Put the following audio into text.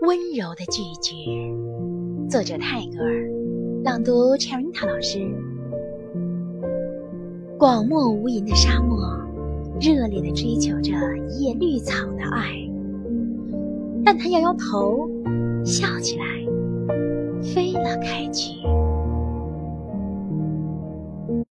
温柔的拒绝。作者泰戈尔，朗读 c h e r i t a 老师。广漠无垠的沙漠，热烈的追求着一叶绿草的爱，但他摇摇头，笑起来，飞了开去。